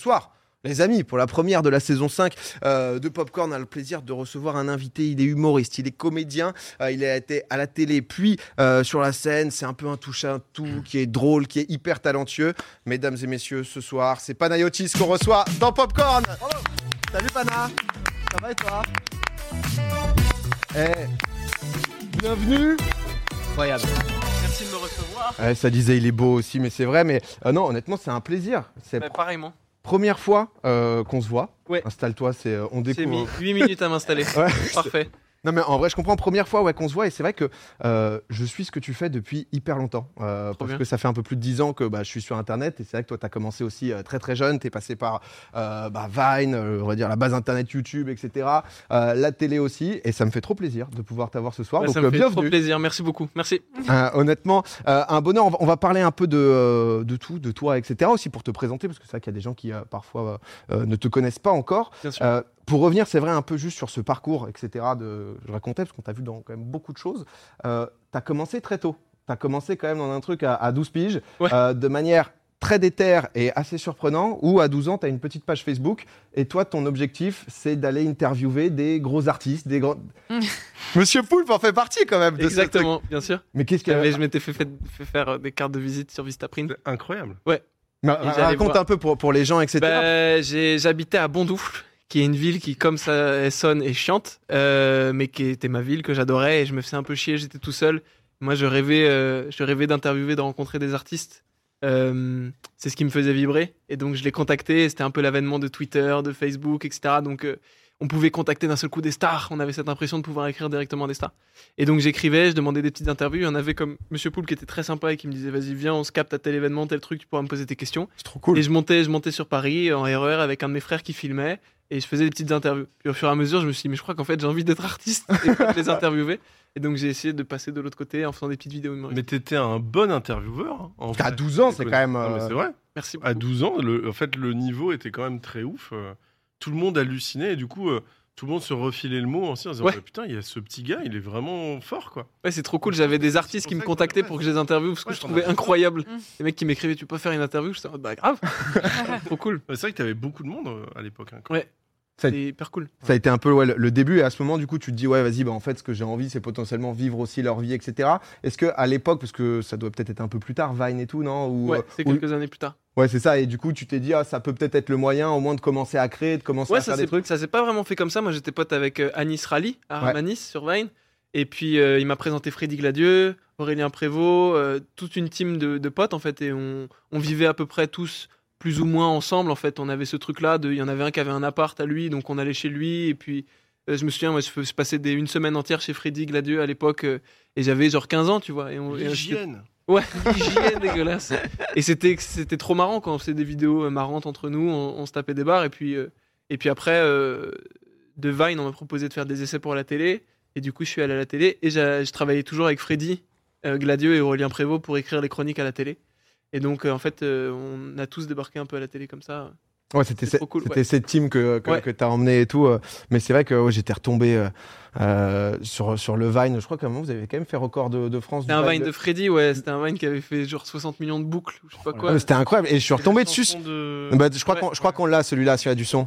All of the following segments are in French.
soir. Les amis, pour la première de la saison 5 euh, de Popcorn, on a le plaisir de recevoir un invité. Il est humoriste, il est comédien, euh, il a été à la télé, puis euh, sur la scène. C'est un peu un touche à tout, qui est drôle, qui est hyper talentueux. Mesdames et messieurs, ce soir, c'est Panayotis qu'on reçoit dans Popcorn. Salut Pana, ça va et toi? Eh, Bienvenue Incroyable. Merci de me recevoir. Ouais, ça disait il est beau aussi, mais c'est vrai. Mais euh, non, honnêtement, c'est un plaisir. C'est Bah, pareillement. Première fois euh, qu'on se voit. Ouais. Installe-toi, c'est euh, on J'ai découvre. mis 8 minutes à m'installer. Ouais. Parfait. Non mais en vrai, je comprends. Première fois ouais, qu'on se voit et c'est vrai que euh, je suis ce que tu fais depuis hyper longtemps. Euh, parce bien. que ça fait un peu plus de 10 ans que bah, je suis sur Internet et c'est vrai que toi, tu as commencé aussi euh, très très jeune. Tu es passé par bah, Vine, on va dire la base Internet YouTube, etc. La télé aussi. Et ça me fait trop plaisir de pouvoir t'avoir ce soir. Ouais, Donc ça me fait trop plaisir. Merci beaucoup. Merci. Honnêtement, un bonheur. On va, on va parler un peu de, de tout, de toi, etc. Aussi pour te présenter, parce que c'est vrai qu'il y a des gens qui parfois ne te connaissent pas encore. Bien sûr. Pour revenir, c'est vrai, un peu juste sur ce parcours, etc. De, je racontais, parce qu'on t'a vu dans quand même beaucoup de choses. Euh, tu as commencé très tôt. Tu as commencé quand même dans un truc à, à 12 piges, Ouais. euh, de manière très déterre et assez surprenant, où à 12 ans, tu as une petite page Facebook, et toi, ton objectif, c'est d'aller interviewer des gros artistes, des grands... Monsieur Poulpe en fait partie quand même de ce truc. Exactement, bien sûr. Mais qu'est-ce qu'il avait je m'étais fait, fait- fait faire euh, des cartes de visite sur Vistaprint. Incroyable. J'allais Raconte voir- un peu pour, pour les gens, etc. Bah, j'ai- J'habitais à Bondoufle, qui est une ville qui, comme ça elle sonne, est chiante, euh, mais qui était ma ville que j'adorais et je me faisais un peu chier. J'étais tout seul. Moi, je rêvais, euh, je rêvais d'interviewer, de rencontrer des artistes. Euh, c'est ce qui me faisait vibrer. Et donc, je l'ai contacté. C'était un peu l'avènement de Twitter, de Facebook, etc. Donc, on pouvait contacter d'un seul coup des stars. On avait cette impression de pouvoir écrire directement des stars. Et donc, j'écrivais, je demandais des petites interviews. Il y en avait comme Monsieur Poul qui était très sympa et qui me disait Vas-y, viens, on se capte à tel événement, tel truc, tu pourras me poser tes questions. C'est trop cool. Et je montais, je montais sur Paris en RER avec un de mes frères qui filmait et je faisais des petites interviews. Puis au fur et à mesure, je me suis dit, mais je crois qu'en fait, j'ai envie d'être artiste et pas de les interviewer. Et donc, j'ai essayé de passer de l'autre côté en faisant des petites vidéos humoristiques. Mais t'étais un bon intervieweur. hein, À vrai. 12 ans, c'est quand même. Euh, c'est vrai. Merci beaucoup. À 12 ans, le, en fait, le niveau était quand même très ouf. euh, tout le monde hallucinait et du coup, euh, tout le monde se refilait le mot aussi en disant Ouais. bah, Putain, il y a ce petit gars, il est vraiment fort quoi. Ouais, c'est trop cool. J'avais des artistes qui me contactaient pour que je les interviewe parce que Ouais, je trouvais incroyable. Mm. Les mecs qui m'écrivaient, tu peux faire une interview? Je disais, bah grave. trop cool. C'est vrai que t'avais beaucoup de monde à l'époque. hein, quand Ouais. C'est hyper cool. Ça a été un peu ouais, le- début et à ce moment du coup tu te dis ouais vas-y bah en fait ce que j'ai envie c'est potentiellement vivre aussi leur vie etc. Est-ce que à l'époque parce que ça doit peut-être être un peu plus tard Vine et tout non ou, Ouais, euh, c'est ou- quelques années plus tard. ouais c'est ça et du coup tu t'es dit ah ça peut peut-être être le moyen au moins de commencer à créer de commencer Ouais, à ça faire des trucs. ça s'est pas vraiment fait comme ça. Moi, j'étais pote avec euh, Anis Rally à Ouais. Sur Vine. Et puis, euh, il m'a présenté Freddy Gladieux, Aurélien Prévost, euh, toute une team de, de potes, en fait. Et on, on vivait à peu près tous plus ou moins ensemble, en fait. On avait ce truc-là. de- Il y en avait un qui avait un appart à lui, donc on allait chez lui. Et puis, euh, je me souviens, moi, je, passais des, une semaine entière chez Freddy Gladieux à l'époque. euh, et j'avais genre 15 ans, tu vois. Et on, et on- L'hygiène. Ouais, l'hygiène dégueulasse. Et c'était c'était trop marrant quand on faisait des vidéos euh, marrantes entre nous, on, on se tapait des barres et puis euh, et puis après euh, de Vine, on m'a proposé de faire des essais pour la télé et du coup je suis allé à la télé et je travaillais toujours avec Freddy euh, Gladieux et Aurélien Prévost pour écrire les chroniques à la télé. Et donc euh, en fait euh, on a tous débarqué un peu à la télé comme ça. Ouais c'était c'est ce- trop cool, c'était ouais. cette team que que, Ouais. que t'as emmené et tout euh, mais c'est vrai que ouais, j'étais retombé euh, euh, sur sur le Vine je crois qu'à un moment vous avez quand même fait record de, de France. C'était du un Vine de Freddy, ouais, c'était un Vine qui avait fait genre 60 millions de boucles ou je sais pas quoi. C'était incroyable et je suis retombé dessus. de- Bah, je crois Ouais. qu'on je crois qu'on l'a celui-là s'il y a du son.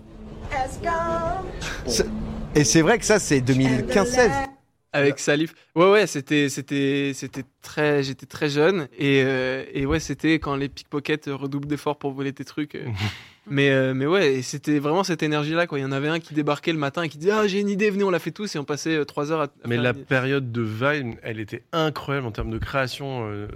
Et c'est vrai que ça c'est 2015-16. Avec Salif. Ouais, ouais, c'était, c'était, c'était très, j'étais très jeune et, euh, et ouais, c'était quand les pickpockets redoublent d'efforts pour voler tes trucs. euh. mais, euh, mais ouais, c'était vraiment cette énergie-là, quoi. Il y en avait un qui débarquait le matin et qui disait, ah, j'ai une idée, venez, on la fait tous et on passait trois heures à. Mais la une- période de Vine, elle était incroyable en termes de création euh,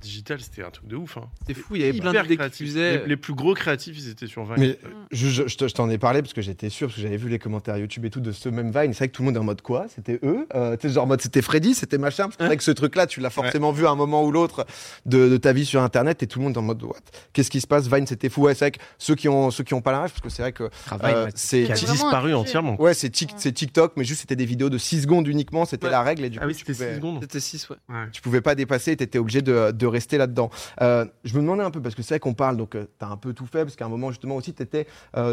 digitale. C'était un truc de ouf. hein. C'était fou, il y avait plein Hyper d'idées qui. Les, les plus gros créatifs, ils étaient sur Vine. Mais je, je- je te- je t'en ai parlé parce que j'étais sûr, parce que j'avais vu les commentaires YouTube et tout de ce même Vine. C'est vrai que tout le monde est en mode quoi? C'était eux? Euh, Tu sais, genre en mode c'était Freddy, c'était machin? Parce que C'est vrai que ce truc-là, tu l'as forcément vu à un moment ou l'autre de, de ta vie sur Internet et tout le monde est en mode what? Qu'est-ce qui se passe? Vine, c'était fou. Ouais, c'est vrai que ceux qui ont, ceux qui ont pas la ref, parce que c'est vrai que euh, c'est. disparu entièrement. Ouais, c'est c'est TikTok, mais juste c'était des vidéos de 6 secondes uniquement, c'était Ouais. la règle et du Ah coup, oui, tu c'était pouvais- 6 secondes. C'était 6, ouais. tu pouvais pas dépasser, tu étais obligé de, de rester là-dedans. Euh, je me demandais un peu, parce que c'est vrai qu'on parle, donc tu as un peu tout fait, parce qu'à un moment justement aussi, tu étais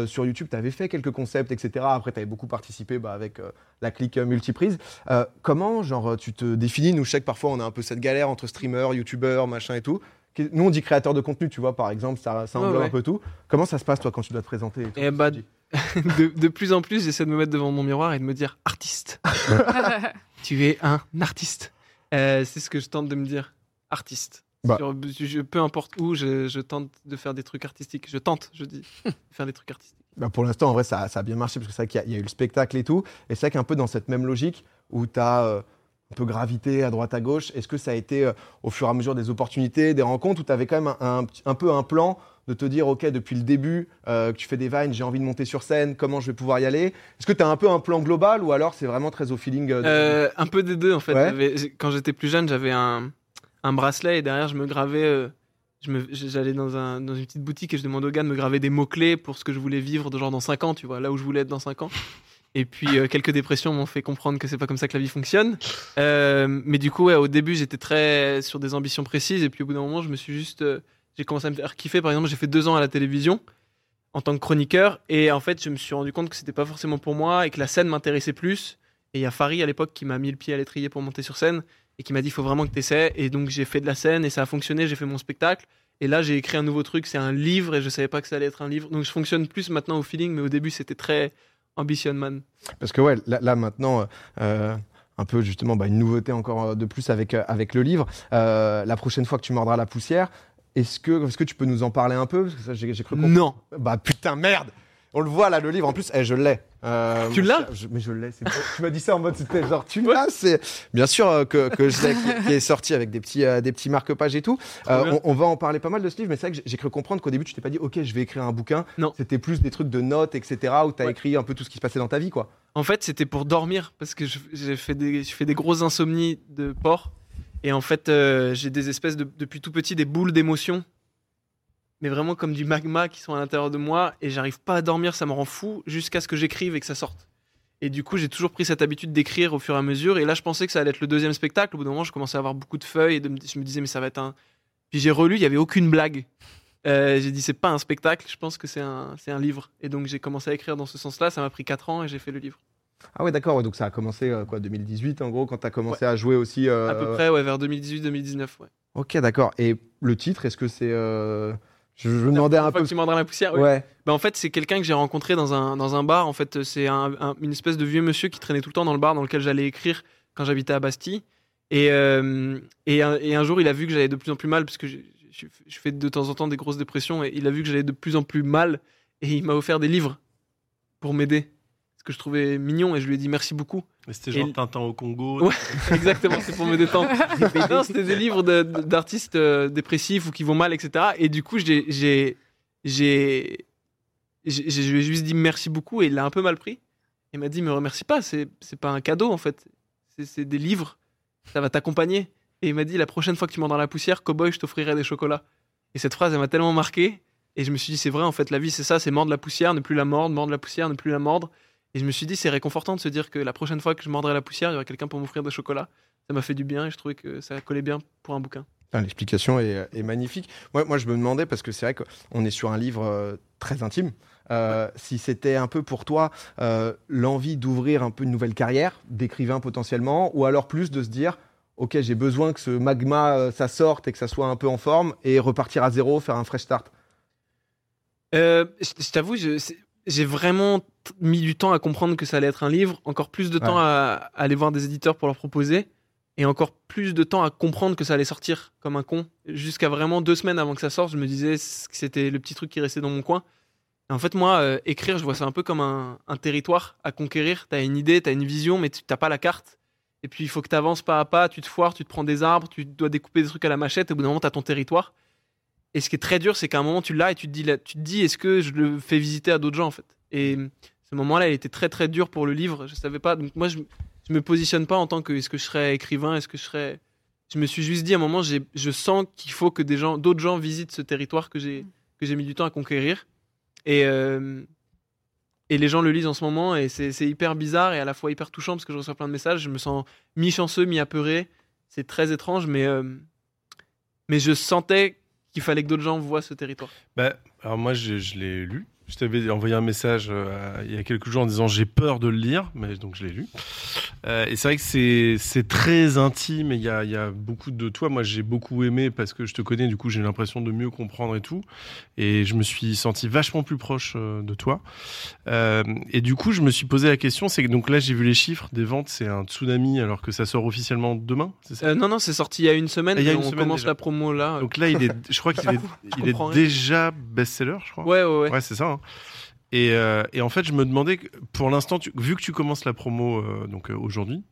sur YouTube, tu avais fait quelques concepts, etc. Après, tu avais beaucoup participé bah, avec euh, la clique euh, multiprise. Euh, comment, genre, tu te définis Nous, je sais que parfois, on a un peu cette galère entre streamers, youtubeurs, machin et tout. Nous, on dit créateur de contenu, tu vois, par exemple, ça, ça englobe ouais. un peu tout. Comment ça se passe, toi, quand tu dois te présenter et tout, Eh bah, de, de plus en plus, j'essaie de me mettre devant mon miroir et de me dire artiste. tu es un artiste. Euh, c'est ce que je tente de me dire. Artiste. Bah. Sur- je- peu importe où, je, je tente de faire des trucs artistiques. Je tente, je dis, de faire des trucs artistiques. Bah, pour l'instant, en vrai, ça, ça a bien marché parce que c'est vrai qu'il y a- il y, a eu le spectacle et tout. Et c'est vrai qu'un peu dans cette même logique où tu as un peu gravité à droite à gauche, est-ce que ça a été euh, au fur et à mesure des opportunités, des rencontres, où tu avais quand même un, un petit- un peu un plan de te dire, OK, depuis le début, euh, que tu fais des vines, j'ai envie de monter sur scène, comment je vais pouvoir y aller? Est-ce que tu as un peu un plan global ou alors c'est vraiment très au feeling euh, de- un peu des deux en fait. Ouais. Quand j'étais plus jeune, j'avais un, un bracelet et derrière je me gravais. J'allais dans, un, dans une petite boutique et je demandais au gars de me graver des mots-clés pour ce que je voulais vivre de genre dans 5 ans, tu vois, là où je voulais être dans 5 ans. Et puis euh, quelques dépressions m'ont fait comprendre que c'est pas comme ça que la vie fonctionne. Euh, mais du coup, au début, j'étais très sur des ambitions précises et puis au bout d'un moment, je me suis juste. euh, j'ai commencé à me faire kiffer. Par exemple, j'ai fait deux ans à la télévision en tant que chroniqueur et en fait, je me suis rendu compte que c'était pas forcément pour moi et que la scène m'intéressait plus. Et il y a Farid à l'époque qui m'a mis le pied à l'étrier pour monter sur scène et qui m'a dit il faut vraiment que tu essaies. Et donc j'ai fait de la scène et ça a fonctionné, j'ai fait mon spectacle. Et là j'ai écrit un nouveau truc, c'est un livre et je savais pas que ça allait être un livre. Donc je fonctionne plus maintenant au feeling, mais au début c'était très ambition man. Parce que ouais, là, là, maintenant, euh, euh, un peu justement bah, une nouveauté encore euh, de plus avec, avec le livre. Euh, la prochaine fois que tu mordras la poussière, est-ce que, est que tu peux nous en parler un peu? Parce que ça, j'ai, j'ai cru. Non. Bah putain, merde On le voit là, le livre. En plus, eh, je l'ai. Euh, Tu l'as Mais je l'ai. tu m'as dit ça en mode c'était genre tu l'as. C'est bien sûr euh, que, que je l'ai, qui, qui est sorti avec des petits, euh, des petits marque-pages et tout. On, on va en parler pas mal de ce livre, mais c'est vrai que j'ai- cru comprendre qu'au début tu t'es pas dit ok, je vais écrire un bouquin. Non. C'était plus des trucs de notes, etc. Où tu as Ouais. écrit un peu tout ce qui se passait dans ta vie, quoi. En fait, c'était pour dormir parce que j'ai fait des, je fais des grosses insomnies de porc. Et en fait, j'ai des espèces de, depuis tout petit, des boules d'émotions. Mais vraiment comme du magma qui sont à l'intérieur de moi. Et j'arrive pas à dormir, ça me rend fou jusqu'à ce que j'écrive et que ça sorte. Et du coup, j'ai toujours pris cette habitude d'écrire au fur et à mesure. Et là, je pensais que ça allait être le deuxième spectacle. Au bout d'un moment, je commençais à avoir beaucoup de feuilles et de je me disais, mais ça va être un. Puis j'ai relu, il y avait aucune blague. Euh, j'ai dit, c'est pas un spectacle, je pense que c'est un, c'est un livre. Et donc, j'ai commencé à écrire dans ce sens-là. Ça m'a pris 4 ans et j'ai fait le livre. Ah ouais, d'accord. ouais, donc ça a commencé euh, quoi 2018 en gros quand tu as commencé à jouer aussi. euh, À peu près, ouais, vers 2018-2019. Ouais. Ok, d'accord. Et le titre, est-ce que c'est euh, Je, je me demandais un peu. tu la poussière. oui. Ouais. Bah, en fait, c'est quelqu'un que j'ai rencontré dans un, dans un bar. En fait, c'est un- un- une espèce de vieux monsieur qui traînait tout le temps dans le bar dans lequel j'allais écrire quand j'habitais à Bastille. Et, euh, et, un, et un jour, il a vu que j'allais de plus en plus mal, parce que je, je- je fais de temps en temps des grosses dépressions, et il a vu que j'allais de plus en plus mal, et il m'a offert des livres pour m'aider. Ce que je trouvais mignon, et je lui ai dit merci beaucoup. Et C'était Et genre le- Tintin au Congo. Ouais. Exactement, c'est pour me détendre. non, c'était des livres de- de- d'artistes euh, dépressifs ou qui vont mal, etc. Et du coup, j'ai, j'ai, j'ai, j'ai- je lui ai juste dit merci beaucoup et il l'a un peu mal pris. Il m'a dit, me remercie pas, c'est, c'est pas un cadeau en fait. C'est, c'est des livres, ça va t'accompagner. Et il m'a dit, la prochaine fois que tu mordras la poussière, cowboy, je t'offrirai des chocolats. Et cette phrase, elle m'a tellement marqué. Et je me suis dit, c'est vrai, en fait, la vie, c'est ça, c'est mordre la poussière, ne plus la mordre, mordre la poussière, ne plus la mordre. Et je me suis dit, c'est réconfortant de se dire que la prochaine fois que je mordrai la poussière, il y aura quelqu'un pour m'offrir des chocolats. Ça m'a fait du bien et je trouvais que ça collait bien pour un bouquin. L'explication est, est magnifique. Moi, moi, je me demandais, parce que c'est vrai qu'on est sur un livre euh, très intime, euh, si c'était un peu pour toi euh, l'envie d'ouvrir un peu une nouvelle carrière, d'écrivain potentiellement, ou alors plus de se dire, ok, j'ai besoin que ce magma, euh, ça sorte et que ça soit un peu en forme, et repartir à zéro, faire un fresh start? Euh, je je t'avoue, je- j'ai vraiment mis du temps à comprendre que ça allait être un livre, encore plus de temps à, à aller voir des éditeurs pour leur proposer, et encore plus de temps à comprendre que ça allait sortir comme un con. Jusqu'à vraiment deux semaines avant que ça sorte, je me disais que c'était le petit truc qui restait dans mon coin. Et en fait, moi, euh, écrire, je vois ça un peu comme un, un territoire à conquérir. T'as une idée, t'as une vision, mais tu t'as pas la carte. Et puis, il faut que tu avances pas à pas, tu te foires, tu te prends des arbres, tu dois découper des trucs à la machette, et au bout d'un moment, tu as ton territoire. Et ce qui est très dur, c'est qu'à un moment, tu l'as et tu te dis, tu te dis est-ce que je le fais visiter à d'autres gens, en fait? Et ce moment-là, il était très, très dur pour le livre. Je savais pas. Donc, moi, je, je me positionne pas en tant que est-ce que je serais écrivain, est-ce que je serais. Je me suis juste dit à un moment, je sens qu'il faut que des gens, d'autres gens visitent ce territoire que j'ai que j'ai mis du temps à conquérir. Et, euh, et les gens le lisent en ce moment et c'est hyper bizarre et à la fois hyper touchant parce que je reçois plein de messages. Je me sens mi-chanceux, mi-apeuré. C'est très étrange, mais, euh, mais je sentais qu'il fallait que d'autres gens voient ce territoire. Bah, alors moi, je, je l'ai lu. Je t'avais envoyé un message euh, il y a quelques jours en disant j'ai peur de le lire, mais donc je l'ai lu. Euh, et c'est vrai que c'est, très intime et il y a, il y a beaucoup de toi. Moi, j'ai beaucoup aimé parce que je te connais, du coup, j'ai l'impression de mieux comprendre et tout. Et je me suis senti vachement plus proche euh, de toi. Et du coup, je me suis posé la question c'est que donc là, j'ai vu les chiffres des ventes, c'est un tsunami alors que ça sort officiellement demain, ça? Non, non, c'est sorti il y a une semaine. Il y a et une on semaine commence déjà. la promo là. Donc là, il est, je crois qu'il est, il déjà best-seller, je crois. ouais, ouais, ouais. Ouais, c'est ça. hein. Et, euh, et en fait, je me demandais, pour l'instant, vu que tu commences la promo euh, donc euh, aujourd'hui,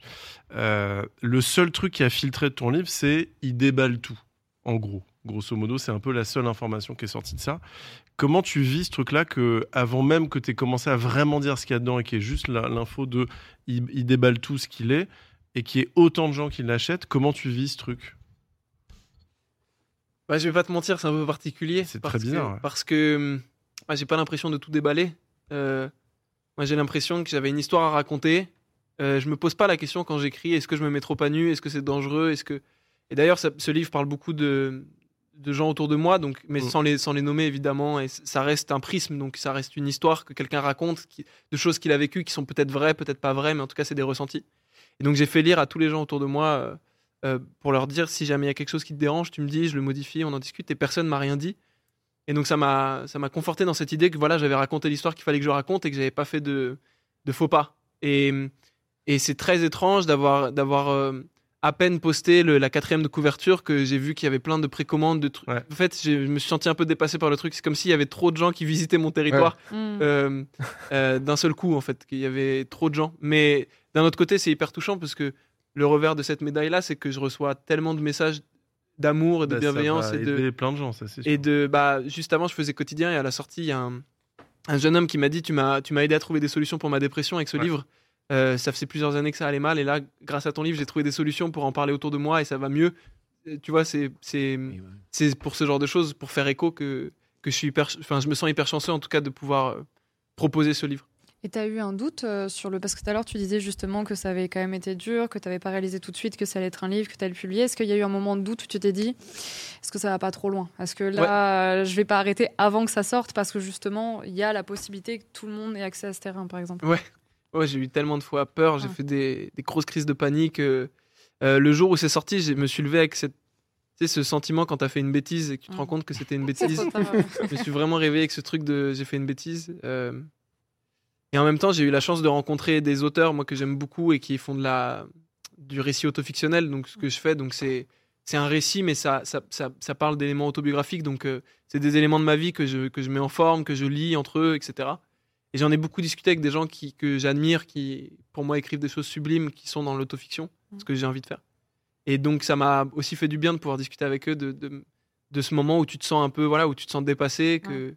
le seul truc qui a filtré de ton livre, c'est il déballe tout. En gros, grosso modo, c'est un peu la seule information qui est sortie de ça. Comment tu vis ce truc-là que, avant même que tu aies commencé à vraiment dire ce qu'il y a dedans et qui est juste l'info de il, il déballe tout ce qu'il est et qu'il y ait autant de gens qui l'achètent, comment tu vis ce truc? Bah, je vais pas te mentir, c'est un peu particulier. C'est très bizarre, que- ouais. Parce que moi, j'ai pas l'impression de tout déballer. Euh, moi, j'ai l'impression que j'avais une histoire à raconter. Euh, je me pose pas la question quand j'écris est-ce que je me mets trop à nu Est-ce que c'est dangereux Est-ce que et d'ailleurs, ce livre parle beaucoup de, de gens autour de moi, donc mais Mm. sans les sans les nommer évidemment. Et ça reste un prisme, donc ça reste une histoire que quelqu'un raconte, qui- de choses qu'il a vécues, qui sont peut-être vraies, peut-être pas vraies, mais en tout cas, c'est des ressentis. Et donc, j'ai fait lire à tous les gens autour de moi. euh, euh, pour leur dire si jamais il y a quelque chose qui te dérange, tu me dis, je le modifie, on en discute, et personne m'a rien dit. Et donc ça m'a ça m'a conforté dans cette idée que voilà, j'avais raconté l'histoire qu'il fallait que je raconte et que j'avais pas fait de, de faux pas. Et, et c'est très étrange d'avoir d'avoir euh, à peine posté le- la quatrième de couverture que j'ai vu qu'il y avait plein de précommandes de trucs. Ouais. En fait, je me suis senti un peu dépassé par le truc. C'est comme s'il y avait trop de gens qui visitaient mon territoire Mm. euh, euh, d'un seul coup en fait qu'il y avait trop de gens mais d'un autre côté c'est hyper touchant parce que le revers de cette médaille là c'est que je reçois tellement de messages d'amour et de Bah, bienveillance et de plein de gens, ça c'est et de bah juste avant je faisais quotidien et à la sortie il y a un, un jeune homme qui m'a dit tu m'as tu m'as aidé à trouver des solutions pour ma dépression avec ce Ouais. livre. Euh, ça faisait plusieurs années que ça allait mal et là grâce à ton livre j'ai trouvé des solutions pour en parler autour de moi et ça va mieux. Euh, tu vois c'est c'est c'est pour ce genre de choses pour faire écho que que je suis hyper enfin je me sens hyper chanceux en tout cas de pouvoir euh, proposer ce livre Et tu as eu un doute euh, sur le. Parce que tout à l'heure, tu disais justement que ça avait quand même été dur, que tu n'avais pas réalisé tout de suite que ça allait être un livre, que tu allais le publier. Est-ce qu'il y a eu un moment de doute où tu t'es dit, est-ce que ça va pas trop loin? Est-ce que là, je vais pas arrêter avant que ça sorte Parce que justement, il y a la possibilité que tout le monde ait accès à ce terrain, par exemple? Ouais, j'ai eu tellement de fois peur, j'ai Ouais. fait des, des grosses crises de panique. euh, euh, le jour où c'est sorti, je me suis levé avec cette, tu sais, ce sentiment quand t'as fait une bêtise et que tu te rends compte que c'était une bêtise. ouais. je me suis vraiment réveillé avec ce truc de j'ai fait une bêtise. euh, Et en même temps, j'ai eu la chance de rencontrer des auteurs, moi, que j'aime beaucoup et qui font de la, du récit autofictionnel, donc ce que je fais. Donc c'est c'est un récit, mais ça, ça, ça, ça parle d'éléments autobiographiques. Donc euh, c'est des éléments de ma vie que je, que je mets en forme, que je lis entre eux, etc. Et j'en ai beaucoup discuté avec des gens qui, que j'admire, qui, pour moi, écrivent des choses sublimes, qui sont dans l'autofiction, ce que j'ai envie de faire. Et donc, ça m'a aussi fait du bien de pouvoir discuter avec eux de, de, de ce moment où tu te sens un peu, voilà, où tu te sens dépassé, que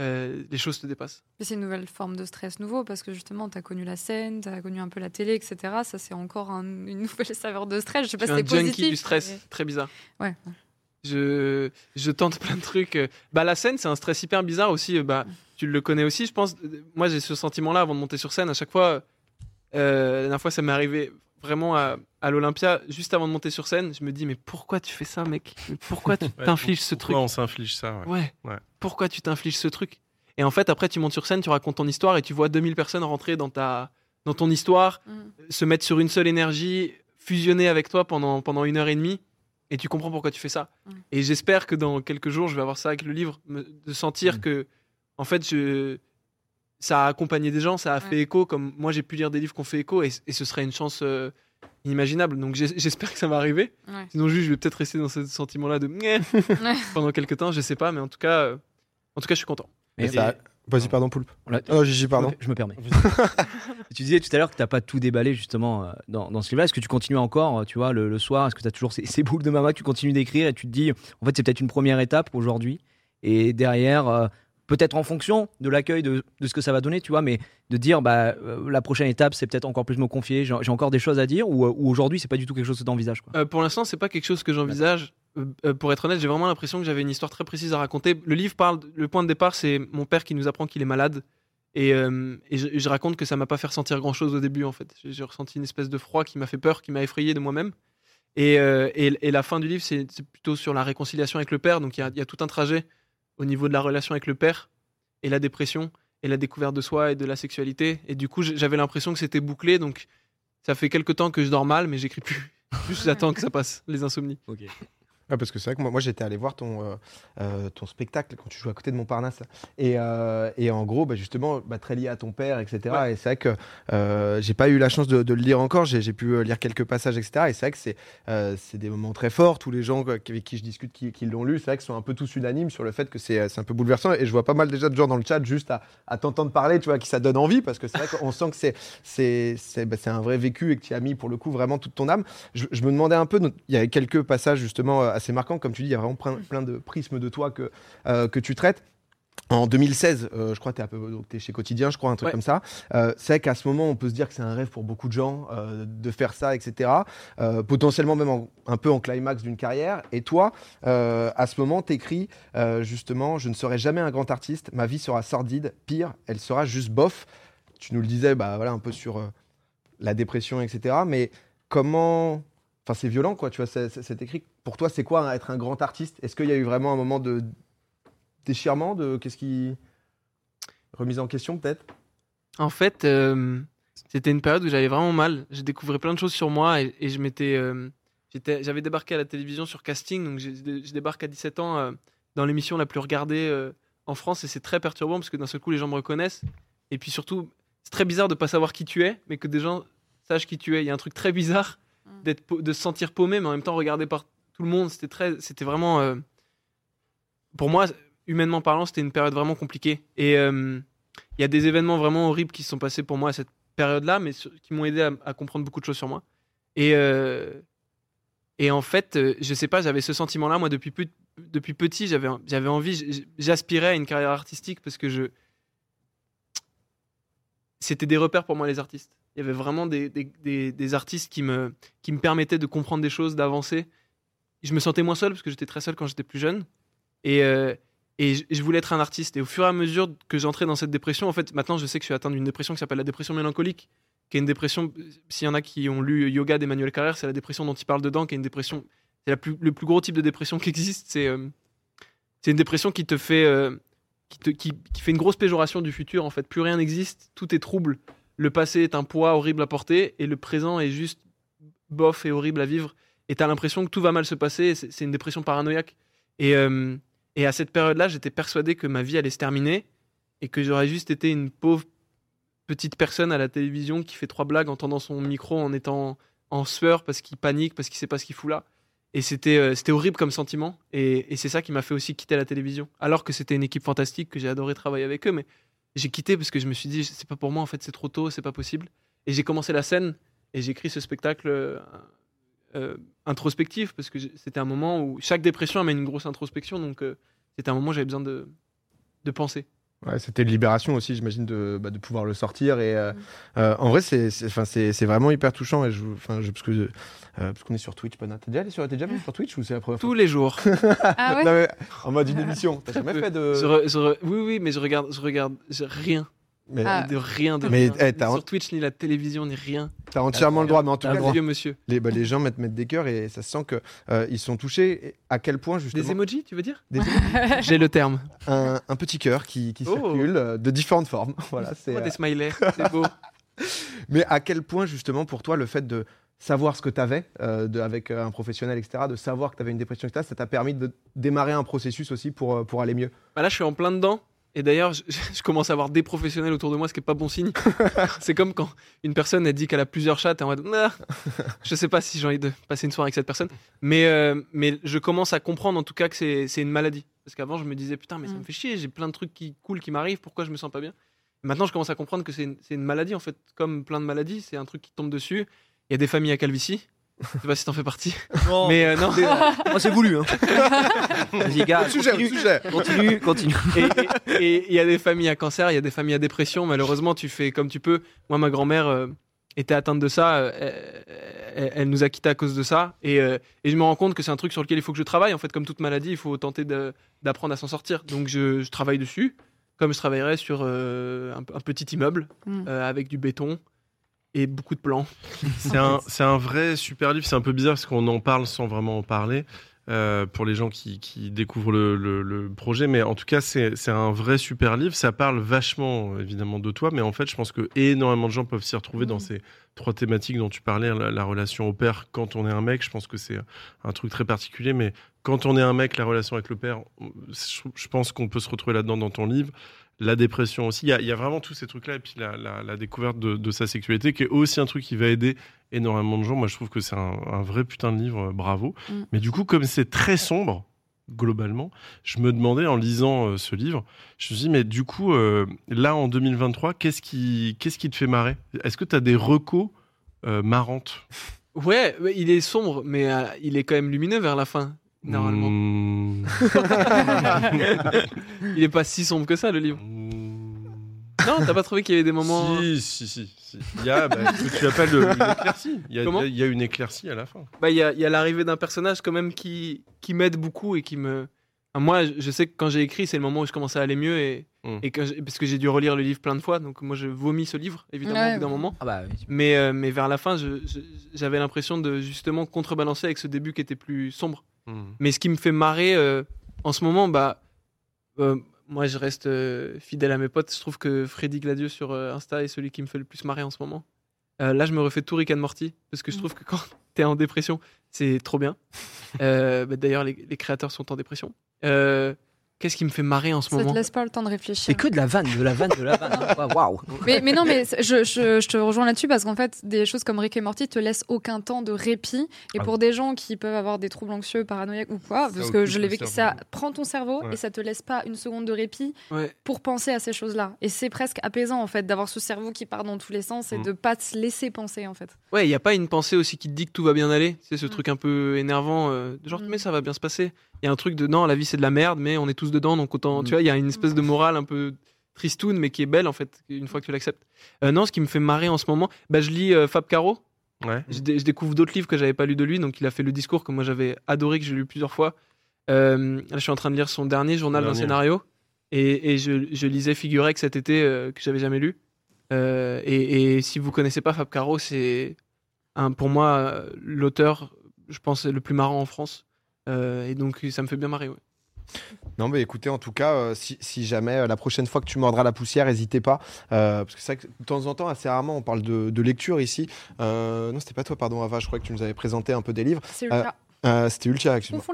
euh, les choses te dépassent. Mais c'est une nouvelle forme de stress nouveau parce que justement, tu as connu la scène, tu as connu un peu la télé, etc. Ça, c'est encore un- une nouvelle saveur de stress. Je sais pas si c'est un junkie positif. du stress, mais- très bizarre. Ouais. Je, je tente plein de trucs. Bah, la scène, c'est un stress hyper bizarre aussi. Bah, tu le connais aussi, je pense. Moi, j'ai ce sentiment-là avant de monter sur scène. À chaque fois, euh, la dernière fois, ça m'est arrivé vraiment à, à l'Olympia, juste avant de monter sur scène. Je me dis, mais pourquoi tu fais ça, mec? Pourquoi tu Ouais, t'infliges pour- ce truc? pourquoi on s'inflige ça ouais. Ouais. Ouais. Pourquoi tu t'infliges ce truc? Et en fait, après, tu montes sur scène, tu racontes ton histoire et tu vois 2000 personnes rentrer dans, ta, dans ton histoire, Mm. se mettre sur une seule énergie, fusionner avec toi pendant, pendant une heure et demie. Et tu comprends pourquoi tu fais ça. Mm. Et j'espère que dans quelques jours, je vais avoir ça avec le livre, me- de sentir Mm. que, en fait, je, ça a accompagné des gens, ça a Ouais. fait écho, comme moi j'ai pu lire des livres qui ont fait écho, et, et ce serait une chance euh, inimaginable. Donc j'espère que ça va arriver. Ouais. Sinon, juste, je vais peut-être rester dans ce sentiment-là de pendant quelques temps, je sais pas, mais en tout cas, euh, en tout cas, je suis content. Mais Et ça- Vas-y, pardon, Poulpe. l'a- Oh, Gigi, pardon. Je me permets. tu disais tout à l'heure que t'as pas tout déballé justement euh, dans, dans ce livre-là. Est-ce que tu continues encore, tu vois, le, le soir? Est-ce que tu as toujours ces, ces boules de mama que tu continues d'écrire et tu te dis, en fait, c'est peut-être une première étape aujourd'hui? Et derrière, euh, peut-être en fonction de l'accueil de, ce que ça va donner, tu vois, mais de dire, bah, euh, la prochaine étape, c'est peut-être encore plus me confier. J'ai encore des choses à dire ou, euh, ou aujourd'hui, c'est pas du tout quelque chose que t'envisages. Euh, pour l'instant, c'est pas quelque chose que j'envisage. Euh, pour être honnête, j'ai vraiment l'impression que j'avais une histoire très précise à raconter. Le livre parle, le point de départ, c'est mon père qui nous apprend qu'il est malade. Et, je, raconte que ça m'a pas fait ressentir grand chose au début, en fait. J'ai ressenti une espèce de froid qui m'a fait peur, qui m'a effrayé de moi-même. Et, et, la fin du livre, c'est plutôt sur la réconciliation avec le père. Donc il y y a tout un trajet au niveau de la relation avec le père et la dépression et la découverte de soi et de la sexualité. Et du coup, j'avais l'impression que c'était bouclé. Donc ça fait quelques temps que je dors mal, mais j'écris plus. Juste j'attends que ça passe, les insomnies. Ok. Ouais, parce que c'est vrai que moi, moi, j'étais allé voir ton, euh, euh, ton spectacle quand tu jouais à côté de Montparnasse. Et, euh, et en gros, bah, justement, bah, très lié à ton père, etc. Ouais. Et c'est vrai que euh, j'ai pas eu la chance de, de le lire encore. J'ai pu lire quelques passages, etc. Et c'est vrai que c'est c'est des moments très forts. Tous les gens avec qui je discute qui, qui l'ont lu, c'est vrai qu'ils sont un peu tous unanimes sur le fait que c'est c'est un peu bouleversant. Et je vois pas mal déjà de gens dans le chat juste à, à t'entendre parler, tu vois, qui ça donne envie parce que c'est vrai qu'on sent que c'est c'est c'est bah, un vrai vécu et que tu as mis pour le coup vraiment toute ton âme. Je, je me demandais un peu, il y avait quelques passages justement assez marquants, comme tu dis, il y a vraiment plein, plein de prismes de toi que, euh, que tu traites. En 2016, euh, je crois que tu es, t'es chez Quotidien, je crois, un truc Ouais. comme ça. Euh, c'est qu'à ce moment, on peut se dire que c'est un rêve pour beaucoup de gens euh, de faire ça, etc. Potentiellement même en- un peu en climax d'une carrière. Et toi, à ce moment, t'écris euh, justement Je ne serai jamais un grand artiste, ma vie sera sordide, pire, elle sera juste bof. Tu nous le disais, bah, voilà, un peu sur la dépression, etc. Mais comment. Enfin, c'est violent, quoi, tu vois, cet écrit. Pour toi, c'est quoi être un grand artiste? Est-ce qu'il y a eu vraiment un moment de déchirement de Qu'est-ce qui. Remise en question, peut-être? En fait, euh, c'était une période où j'avais vraiment mal. J'ai découvert plein de choses sur moi et, je m'étais, euh, j'avais débarqué à la télévision sur casting, donc je débarque à 17 ans euh, dans l'émission la plus regardée euh, en France et c'est très perturbant parce que d'un seul coup les gens me reconnaissent et puis surtout c'est très bizarre de pas savoir qui tu es, mais que des gens sachent qui tu es. Il y a un truc très bizarre. D'être, de se sentir paumé, mais en même temps regardé par tout le monde. C'était très, c'était vraiment, euh, pour moi, humainement parlant, c'était une période vraiment compliquée. Et euh, il y a des événements vraiment horribles qui se sont passés pour moi à cette période-là, mais qui m'ont aidé à, comprendre beaucoup de choses sur moi. Et, euh, et en fait, je sais pas, j'avais ce sentiment-là, moi, depuis, depuis petit, j'avais, j'avais envie, j'aspirais à une carrière artistique parce que je. C'était des repères pour moi, les artistes. Il y avait vraiment des, des, des- artistes qui me, qui me permettaient de comprendre des choses, d'avancer. Je me sentais moins seul parce que j'étais très seul quand j'étais plus jeune. Et, euh, et je, voulais être un artiste. Et au fur et à mesure que j'entrais dans cette dépression, en fait, maintenant, je sais que je suis atteint d'une dépression qui s'appelle la dépression mélancolique, qui est une dépression, s'il y en a qui ont lu Yoga d'Emmanuel Carrère, c'est la dépression dont il parle dedans, qui est une dépression, c'est plus, le plus gros type de dépression qui existe. C'est euh, une dépression qui te fait, euh, qui, te, qui, qui fait une grosse péjoration du futur. En fait, plus rien n'existe, tout est trouble. Le passé est un poids horrible à porter et le présent est juste bof et horrible à vivre. Et t'as l'impression que tout va mal se passer. C'est une dépression paranoïaque. Et, euh, et à cette période-là, j'étais persuadé que ma vie allait se terminer et que j'aurais juste été une pauvre petite personne à la télévision qui fait trois blagues en tendant son micro en étant en sueur parce qu'il panique, parce qu'il sait pas ce qu'il fout là. Et c'était euh, horrible comme sentiment. Et, et c'est ça qui m'a fait aussi quitter la télévision. Alors que c'était une équipe fantastique, que j'ai adoré travailler avec eux. Mais j'ai quitté parce que je me suis dit, c'est pas pour moi, en fait, c'est trop tôt, c'est pas possible. Et j'ai commencé la scène et j'ai écrit ce spectacle euh, euh, introspectif parce que c'était un moment où chaque dépression amène une grosse introspection. Donc euh, c'était un moment où j'avais besoin de, de penser. Ouais, c'était une libération aussi, j'imagine, de, bah, de pouvoir le sortir. Et euh, euh, en vrai, c'est, c'est, c'est, c'est vraiment hyper touchant. Et je, je- parce, que, euh, parce qu'on est sur Twitch, Pana. T'es déjà allé sur, t'es déjà venu sur Twitch ou c'est la première fois Tous les jours. Ah ouais Non, mais en mode une émission. T'as jamais fait de. Je re- je re- oui, oui, mais je regarde, je regarde je- rien. Mais Ah. De rien, de Mais, rien. eh, Ni sur Twitch, ni la télévision, ni rien. T'as entièrement le droit. Mais en tout cas, le droit. Vieux monsieur. les, bah, les gens mettent, mettent des cœurs et ça se sent qu'ils ils sont touchés. Et à quel point, justement. Des emojis, tu veux dire J'ai le terme. un, un petit cœur qui, qui Oh. circule euh, de différentes formes. Voilà, c'est, Oh, euh, des smileys, c'est beau. Mais à quel point, justement, pour toi, le fait de savoir ce que tu avais avec euh, un professionnel, etc., de savoir que tu avais une dépression, etc., ça t'a permis de démarrer un processus aussi pour, euh, pour aller mieux? Bah là, je suis en plein dedans. Et d'ailleurs, je, je commence à avoir des professionnels autour de moi, ce qui est pas bon signe. c'est comme quand une personne elle dit qu'elle a plusieurs chats, t'es en mode, Ah, je sais pas si j'ai envie de passer une soirée avec cette personne. Mais, euh, mais je commence à comprendre en tout cas que c'est c'est une maladie. Parce qu'avant, je me disais, putain, mais ça me Mm. fait chier, j'ai plein de trucs qui cool qui m'arrivent, pourquoi je me sens pas bien? Maintenant, je commence à comprendre que c'est une, c'est une maladie, en fait, comme plein de maladies, c'est un truc qui tombe dessus. Il y a des familles à calvitie. Je sais pas si t'en fais partie. Non, Mais euh, non. moi c'est voulu. Hein. Vas-y, gars, Sujet, continue, sujet continue, continue. Et- il y a des familles à cancer, il y a des familles à dépression. Malheureusement, tu fais comme tu peux. Moi, ma grand-mère euh, était atteinte de ça. euh, elle, elle nous a quittés à cause de ça. Et, euh, et je me rends compte que c'est un truc sur lequel il faut que je travaille. En fait, comme toute maladie, il faut tenter d'apprendre à s'en sortir. Donc, je, je travaille dessus, comme je travaillerais sur euh, un, un petit immeuble Mm. euh, avec du béton et beaucoup de plans. C'est un, vrai super livre. C'est un peu bizarre parce qu'on en parle sans vraiment en parler. euh, pour les gens qui, qui découvrent le, le- le projet. Mais en tout cas, c'est un vrai super livre. Ça parle vachement, évidemment, de toi. Mais en fait, je pense que énormément de gens peuvent s'y retrouver dans Mhm. ces trois thématiques dont tu parlais. La, la relation au père quand on est un mec, je pense que c'est un truc très particulier. Mais quand on est un mec, la relation avec le père, je, je pense qu'on peut se retrouver là-dedans dans ton livre. La dépression aussi. Il y a, il y a vraiment tous ces trucs-là. Et puis la, la- la découverte de, de sa sexualité, qui est aussi un truc qui va aider énormément de gens. Moi, je trouve que c'est un, un vrai putain de livre. euh, Bravo. Mm. Mais du coup, comme c'est très sombre, globalement, je me demandais en lisant euh, ce livre, je me suis dit, mais du coup, euh, là, en 2023, qu'est-ce qui, qu'est-ce qui te fait marrer? Est-ce que tu as des recos euh, marrantes? Ouais, il est sombre, mais euh, il est quand même lumineux vers la fin, normalement. Mm. Il est pas si sombre que ça, le livre. Mm. Non, t'as pas trouvé qu'il y avait des moments. Si, si, si. si. Il y a bah, ce que tu appelles le- une éclaircie. Il y, a, Comment il y a une éclaircie à la fin. Bah, il y a, il y a l'arrivée d'un personnage quand même qui, qui m'aide beaucoup et qui me. Enfin, moi, je- sais que quand j'ai écrit, c'est le moment où je commençais à aller mieux et, Mm. et que j'ai- parce que j'ai dû relire le livre plein de fois, donc moi je vomis ce livre évidemment Ouais, au bout d'un moment. Ah bah oui. Mais, euh, mais vers la fin, je- je- j'avais l'impression de justement contrebalancer avec ce début qui était plus sombre. Mm. Mais ce qui me fait marrer euh, en ce moment, bah, euh, moi je reste euh, fidèle à mes potes. Je trouve que Freddy Gladieux sur euh, Insta est celui qui me fait le plus marrer en ce moment. Euh, là, je me refais tout Rick and Morty parce que je Mm. trouve que quand t'es en dépression, c'est trop bien. Euh, bah, D'ailleurs, les, les créateurs sont en dépression. Qu'est-ce qui me fait marrer en ce Ça moment te laisse pas le temps de réfléchir. C'est que de la vanne, de la vanne, de la vanne. Waouh. Mais, mais non, mais je, je, je te rejoins là-dessus parce qu'en fait, des choses comme Rick et Morty te laissent aucun temps de répit. Et Ah pour des gens qui peuvent avoir des troubles anxieux, paranoïaques ou quoi, Ça parce que je l'ai vécu, ça prend ton cerveau Ouais. et ça te laisse pas une seconde de répit Ouais. pour penser à ces choses-là. Et c'est presque apaisant en fait d'avoir ce cerveau qui part dans tous les sens et Mm. de pas se laisser penser en fait. Ouais, il n'y a pas une pensée aussi qui te dit que tout va bien aller? C'est ce Mm. truc un peu énervant, euh, genre, Mm. mais ça va bien se passer. Il y a un truc de non, la vie c'est de la merde, mais on est tous dedans, donc autant. Mm. Tu vois, il y a une espèce de morale un peu tristoun, mais qui est belle en fait, une fois que tu l'acceptes. Euh, non, ce qui me fait marrer en ce moment, bah, je lis euh, Fab Caro. Ouais. Je, dé- je découvre d'autres livres que j'avais pas lu de lui, donc il a fait le discours que moi j'avais adoré, que j'ai lu plusieurs fois. Euh, là, je suis en train de lire son dernier journal d'un scénario, et, et je, je lisais Figurex cet été euh, que j'avais jamais lu. Euh, et, et si vous connaissez pas Fab Caro, c'est un, pour moi l'auteur, je pense, le plus marrant en France. Euh, et donc ça me fait bien marrer. Ouais. Non, mais écoutez, en tout cas, euh, si, si jamais euh, la prochaine fois que tu mordras la poussière, n'hésitez pas. euh, parce que c'est vrai que de temps en temps, assez rarement, on parle de, de lecture ici. Euh, non, c'était pas toi, pardon, Ava. Je crois que tu nous avais présenté un peu des livres. C'est ultra. Euh, c'était les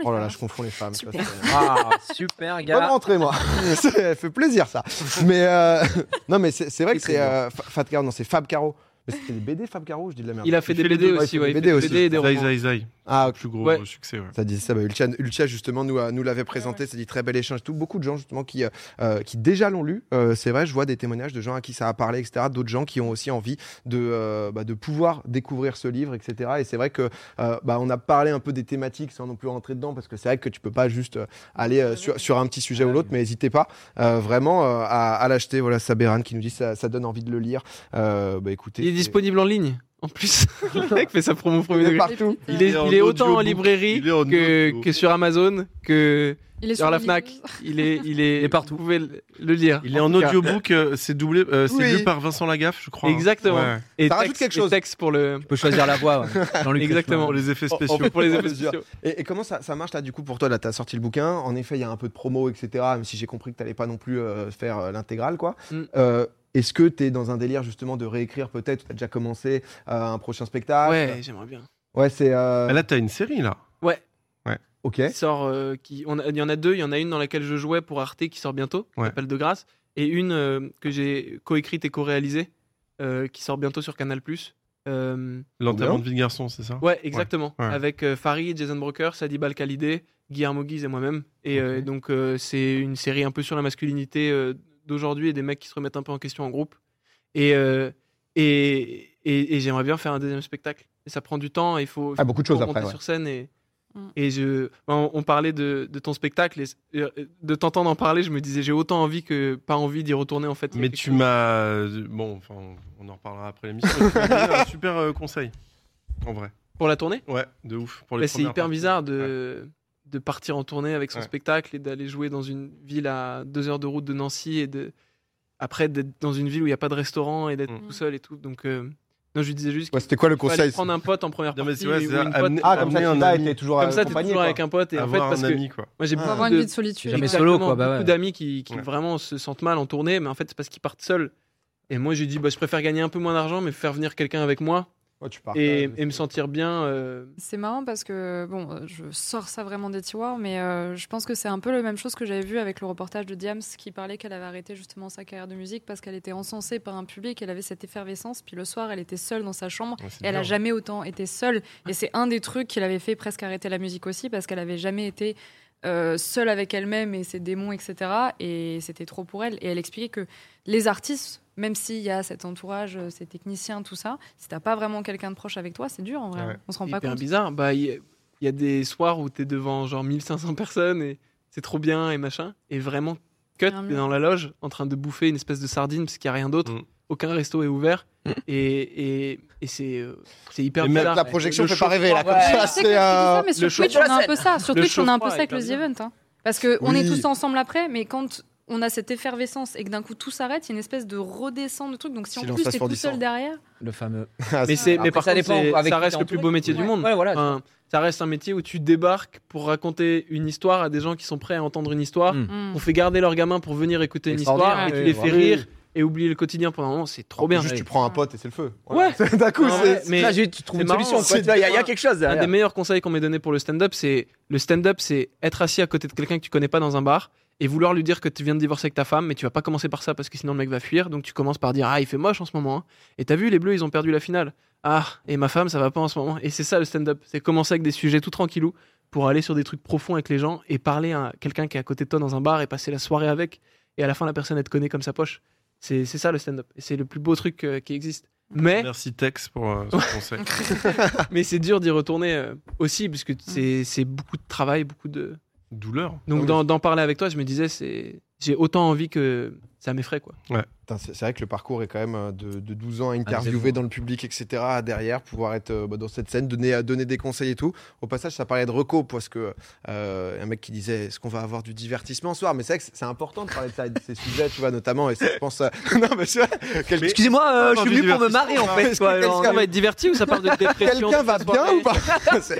Oh là là, je confonds les femmes. Super. Ça, Ah, super Bonne gars. rentrée, moi. ça fait plaisir, ça. Mais euh, non, mais c'est c'est vrai que c'est euh, Fa- Fat Caro. Non, c'est Fab Caro. Mais c'était des BD, Fab Caro, je dis de la merde. Il a fait des fait BD aussi, il fait ouais, BD fait aussi. des BD Zai. Zai Zai. Ah, Plus gros Ouais. succès, ouais. Ça disait ça, bah, Ultia, Ultia, justement nous, l'avait présenté, ça dit très bel échange, tout beaucoup de gens justement qui, euh, euh, qui déjà l'ont lu, Euh, c'est vrai, je vois des témoignages de gens à qui ça a parlé, etc., d'autres gens qui ont aussi envie de, euh, bah, de pouvoir découvrir ce livre, etc. Et c'est vrai que euh, bah, on a parlé un peu des thématiques sans non plus rentrer dedans, parce que c'est vrai que tu peux pas juste aller euh, sur, sur un petit sujet ou l'autre, mais n'hésitez pas euh, vraiment euh, à, à l'acheter. Voilà, Sabéran qui nous dit ça, ça donne envie de le lire. Euh, bah, écoutez, Il est disponible en ligne? En plus, le mec fait sa promo premier degré. partout. Il est, Il est en il est autant en librairie Il est en que, sur Amazon, que Il est sur la Fnac. Il est, il est, Il est partout. Vous pouvez le, lire. Il est en audiobook, euh, c'est doublé, euh, c'est Oui. lu par Vincent Lagaffe, je crois. hein. Exactement. Ouais. Et Ça rajoute texte, quelque et chose. texte pour le. Tu peux choisir la voix. ouais. Exactement. Pour les effets spéciaux. Pour les effets spéciaux. Et, et comment ça, ça marche là du coup pour toi Là, tu as sorti le bouquin. En effet, il y a un peu de promo, etc. Même si j'ai compris que tu n'allais pas non plus euh, faire euh, l'intégrale. quoi. Mm. Est-ce que tu es dans un délire justement de réécrire peut-être? Tu as déjà commencé euh, un prochain spectacle? Ouais, j'aimerais bien. Ouais, c'est. euh, Ah, Là, t'as une série, là. Ouais. Ok. Qui sort, euh, qui, on a- il y en a deux. Il y en a une dans laquelle je jouais pour Arte qui sort bientôt, qui Ouais. s'appelle De Grâce, et une euh, que j'ai coécrite et co-réalisée euh, qui sort bientôt sur Canal+. Euh, L'enterrement de vie de garçon, c'est ça? Ouais, exactement. Ouais, ouais. Avec euh, Farid, Jason Broker, Sadi Balkalidé, Guillermo Guise et moi-même. Et euh, donc, euh, c'est une série un peu sur la masculinité euh, d'aujourd'hui et des mecs qui se remettent un peu en question en groupe. Et, euh, et, et, et j'aimerais bien faire un deuxième spectacle. Et ça prend du temps, il faut, Ah, beaucoup de choses après, ouais. sur scène. Et, Mm. et je, on, on parlait de, de ton spectacle. Et euh, de t'entendre en parler, je me disais, j'ai autant envie que pas envie d'y retourner en fait. Mais tu m'as. Bon, enfin, on en reparlera après l'émission. mais tu m'as donné un super euh, conseil. En vrai. Pour la tournée? Ouais, de ouf. Pour les Bah, C'est hyper parties. bizarre Ouais. De, partir en tournée avec son Ouais. spectacle et d'aller jouer dans une ville à deux heures de route de Nancy et de après d'être dans une ville où il n'y a pas de restaurant et d'être Mm. tout seul et tout. Donc euh, Non, je lui disais juste Ouais, C'était quoi le conseil prendre un pote en première Non, mais partie. c'est vrai, ou c'est ça, une pote. Ah, comme ça, un t'es toujours Comme ça, t'es accompagné, toujours quoi. avec un pote. Et en fait, Avoir parce un que ami, quoi. moi j'ai Ah. beaucoup avoir une de- vie de solitude. Jamais solo, quoi, bah beaucoup ouais. d'amis qui, qui Ouais. vraiment se sentent mal en tournée, mais en fait, c'est parce qu'ils partent seuls. Et moi, j'ai dit, bah, je préfère gagner un peu moins d'argent, mais faire venir quelqu'un avec moi Ouais, tu pars. et, et me sentir bien. euh, C'est marrant parce que, bon, je sors ça vraiment des tiroirs, mais euh, je pense que c'est un peu la même chose que j'avais vu avec le reportage de Diams qui parlait qu'elle avait arrêté justement sa carrière de musique parce qu'elle était encensée par un public, elle avait cette effervescence, puis le soir, elle était seule dans sa chambre Ouais, et elle a dur. jamais autant été seule. Et c'est un des trucs qui l'avait fait presque arrêter la musique aussi parce qu'elle avait jamais été euh, seule avec elle-même et ses démons, etc. Et c'était trop pour elle. Et elle expliquait que les artistes, même s'il y a cet entourage, euh, ces techniciens, tout ça, si t'as pas vraiment quelqu'un de proche avec toi, c'est dur en vrai. Ouais. On se rend pas hyper compte. bizarre. Bah, il y, a- il y a des soirs où t'es devant genre 1500 personnes et c'est trop bien et machin. Et vraiment, cut, t'es dans la loge en train de bouffer une espèce de sardine parce qu'il n'y a rien d'autre. Mm. Aucun resto est ouvert. Mm. Et, et, et c'est euh, c'est hyper Et même bizarre. La projection Le fait pas rêver là. Comme ouais. ça, c'est. euh, mais sur le Twitch, on a un peu ça. Sur Le Twitch, on a un peu ça avec le The Event. hein. Parce qu'on Oui. est tous ensemble après, mais quand on a cette effervescence et que d'un coup tout s'arrête, il y a une espèce de redescend de truc. Donc si en Silence plus t'es tout seul derrière, Le fameux. Ah, Mais, c'est, mais par ça contre, dépend avec ça reste le plus beau métier du monde. Ouais, voilà. Enfin, ça reste un métier où tu débarques pour raconter une histoire à des gens qui sont prêts à entendre une histoire. Mm. hmm. On fait garder leurs gamins pour venir écouter une histoire et tu les fais rire et oublier le quotidien pendant un moment. C'est trop bien. Juste, tu prends un pote et c'est le feu. Ouais. D'un coup, Non, c'est. mais Là, tu trouves c'est une marrant, solution. Il y, a- y quelque chose Un des meilleurs conseils qu'on m'ait donné pour le stand-up, c'est le stand-up, c'est être assis à côté de quelqu'un que tu connais pas dans un bar et vouloir lui dire que tu viens de divorcer avec ta femme, mais tu vas pas commencer par ça parce que sinon le mec va fuir. Donc tu commences par dire ah il fait moche en ce moment. hein. Et t'as vu les Bleus ils ont perdu la finale. Ah et ma femme ça va pas en ce moment. Et c'est ça le stand-up, c'est commencer avec des sujets tout tranquillou pour aller sur des trucs profonds avec les gens et parler à quelqu'un qui est à côté de toi dans un bar et passer la soirée avec. Et à la fin la personne elle te connaît comme sa poche. C'est c'est ça le stand-up et c'est le plus beau truc euh, qui existe. Mais Merci Tex pour euh, ce conseil. mais c'est dur d'y retourner euh, aussi parce que c'est c'est beaucoup de travail, beaucoup de Douleur. donc d'en parler avec toi, je me disais c'est j'ai autant envie que ça m'effraie quoi. Putain, C'est vrai que le parcours est quand même euh, de, de 12 ans à interviewer dans le public, etc. à Derrière, pouvoir être euh, bah, dans cette scène, donner, euh, donner des conseils et tout. Au passage, ça parlait de reco, parce que euh, un mec qui disait est-ce qu'on va avoir du divertissement ce soir? Mais c'est vrai que c'est- important de parler de, ça, de ces sujets, tu vois, notamment. Et je pense. euh, non, mais Excusez-moi, euh, je suis venu pour me marrer en fait. Est-ce quoi. quelqu'un On va être diverti ou ça parle de dépression Quelqu'un va bien ou pas?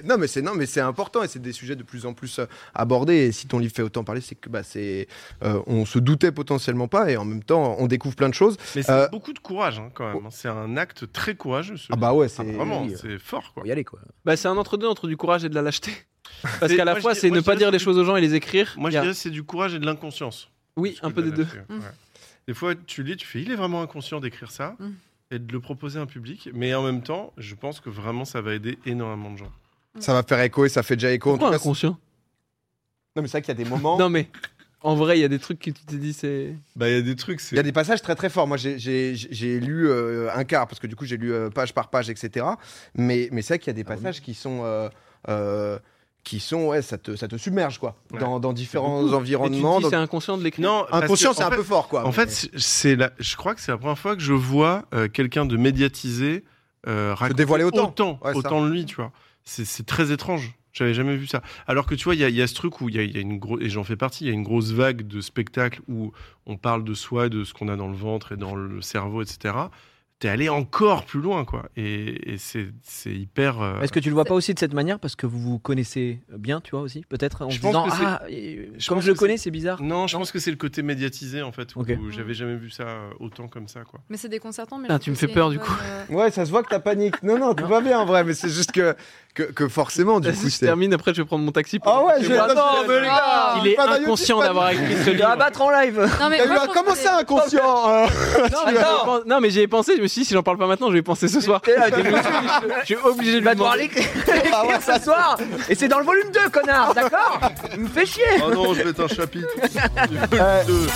Non, mais c'est non, mais c'est important et c'est des sujets de plus en plus abordés. Et si ton livre fait autant parler, c'est que bah, c'est, euh, on se doutait potentiellement pas et en même temps, on découvre plein de choses. Mais c'est Euh, beaucoup de courage hein, quand même. C'est un acte très courageux. ce Ah bah ouais, c'est Ah, vraiment, oui, c'est fort quoi. Faut y aller quoi. Bah c'est un entre-deux entre du courage et de la lâcheté. Parce C'est- qu'à la moi, fois c'est ne pas dire les choses aux gens et les écrire. Moi je dirais c'est du courage et de l'inconscience. Oui, un peu de des deux. Des fois tu lis, tu fais il est vraiment inconscient d'écrire ça Mm. et de le proposer à un public. Mais en même temps, je pense que vraiment ça va aider énormément de gens. Ça va faire écho et ça fait déjà écho. En Pourquoi tout cas, inconscient? Non, mais c'est vrai qu'il y a des moments. Non mais en vrai il y a des trucs que tu t'es dit c'est. Bah il y a des trucs. Il y a des passages très très forts. Moi, j'ai- j'ai j'ai lu euh, un quart parce que du coup, j'ai lu euh, page par page, etc. Mais, mais c'est vrai qu'il y a des Ah oui. passages qui sont. euh, euh, qui sont, ouais, ça te, ça te submerge, quoi, Ouais. dans, dans différents te environnements. donc- c'est inconscient de l'écrire. Non, Inconscient, c'est un fait- peu fort, quoi. En mais- fait, c'est- la, je crois que c'est la première fois que je vois euh, quelqu'un de médiatisé euh, raconter dévoiler autant. autant, Ouais, ça. autant de lui, tu vois. C'est c'est très étrange. J'avais jamais vu ça. Alors que tu vois, il y, a- il y a ce truc où il y a, il y a une grosse, et j'en fais partie, il y a une grosse vague de spectacles où on parle de soi, de ce qu'on a dans le ventre et dans le cerveau, etc. T'es allé encore plus loin, quoi. Et, et c'est c'est hyper. euh, Est-ce que tu le vois pas aussi de cette manière parce que vous vous connaissez bien, tu vois aussi Peut-être en Je se pense disant que ah je comme pense je le connais, c'est bizarre. Non, je Non pense que c'est le côté médiatisé, en fait, où, Ok. où j'avais jamais vu ça autant comme ça, quoi. Mais c'est déconcertant. Mais Ah, tu me fais peur, du coup. euh, Ouais, ça se voit que t'as panique. Non, non, tout va bien en vrai, mais c'est juste que, que, que forcément, du Vas-y, coup, je c'est. termine après je vais prendre mon taxi. pour Ah ouais, je moi. Non, mais les gars, Il est pas inconscient d'avoir pas écrit ce livre. abattre en live. Non, mais moi, Comment ça, inconscient Non, mais j'y ai pensé, je me suis dit si j'en parle pas maintenant, je vais y penser ce soir. Je suis obligé de vas devoir l'écrire Ah ce soir Et c'est dans le volume 2, connard, d'accord? Il me fait chier Oh non, je vais être un chapitre. Euh, Deux.